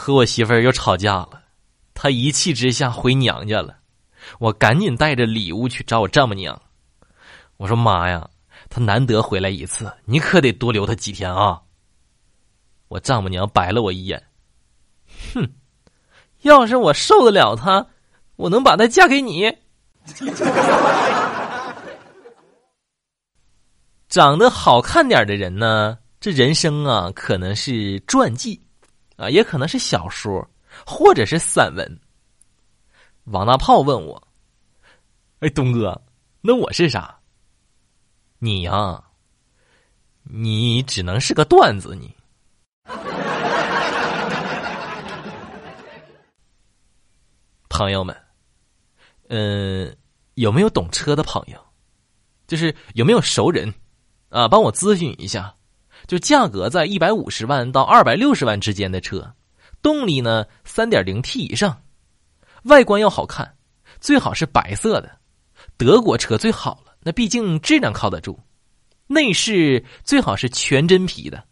和我媳妇儿又吵架了，她一气之下回娘家了。我赶紧带着礼物去找我丈母娘。我说：“妈呀，她难得回来一次，你可得多留她几天啊！”我丈母娘白了我一眼，哼，要是我受得了她，我能把她嫁给你？长得好看点的人呢，这人生啊，可能是传记，啊，也可能是小说，或者是散文。王大炮问我：“哎，东哥，那我是啥？你呀，你只能是个段子，你。”朋友们，嗯，有没有懂车的朋友？就是有没有熟人啊？帮我咨询一下，就价格在一百五十万到二百六十万之间的车，动力呢三点零 T 以上，外观要好看，最好是白色的，德国车最好了，那毕竟质量靠得住。内饰最好是全真皮的，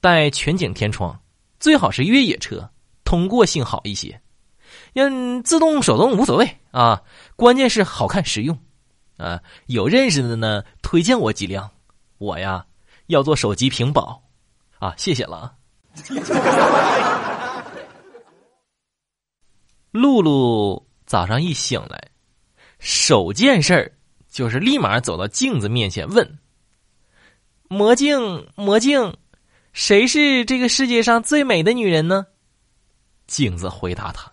带全景天窗，最好是越野车，通过性好一些。嗯，自动手动无所谓啊，关键是好看实用，啊，有认识的呢，推荐我几辆，我呀要做手机屏保，啊，谢谢了。露露早上一醒来，首件事儿就是立马走到镜子面前问：“魔镜，魔镜，谁是这个世界上最美的女人呢？”镜子回答他。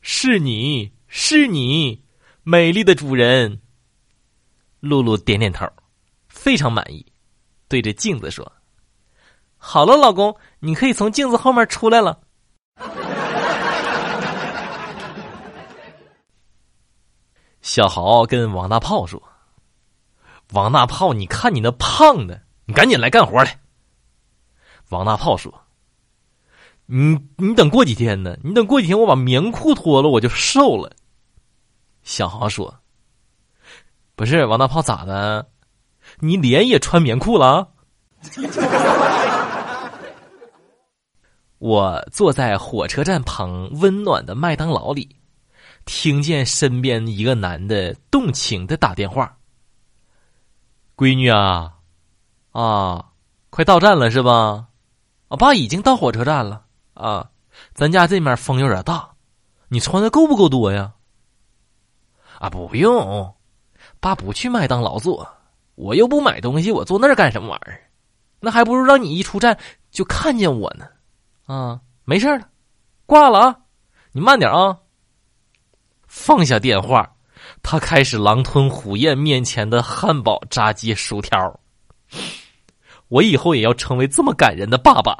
是你是你，美丽的主人。露露点点头，非常满意，对着镜子说：“好了，老公，你可以从镜子后面出来了。”小豪跟王大炮说：“王大炮，你看你那胖的，你赶紧来干活来。”王大炮说。你你等过几天呢？你等过几天，我把棉裤脱了，我就瘦了。小豪说：“不是王大炮咋的？你脸也穿棉裤了？” 我坐在火车站旁温暖的麦当劳里，听见身边一个男的动情的打电话：“闺女啊，啊，快到站了是吧？我爸已经到火车站了。”啊，咱家这面风有点大，你穿的够不够多呀？啊，不用，爸不去麦当劳坐，我又不买东西，我坐那儿干什么玩意儿？那还不如让你一出站就看见我呢。啊，没事了，挂了啊，你慢点啊。放下电话，他开始狼吞虎咽面前的汉堡、炸鸡、薯条。我以后也要成为这么感人的爸爸。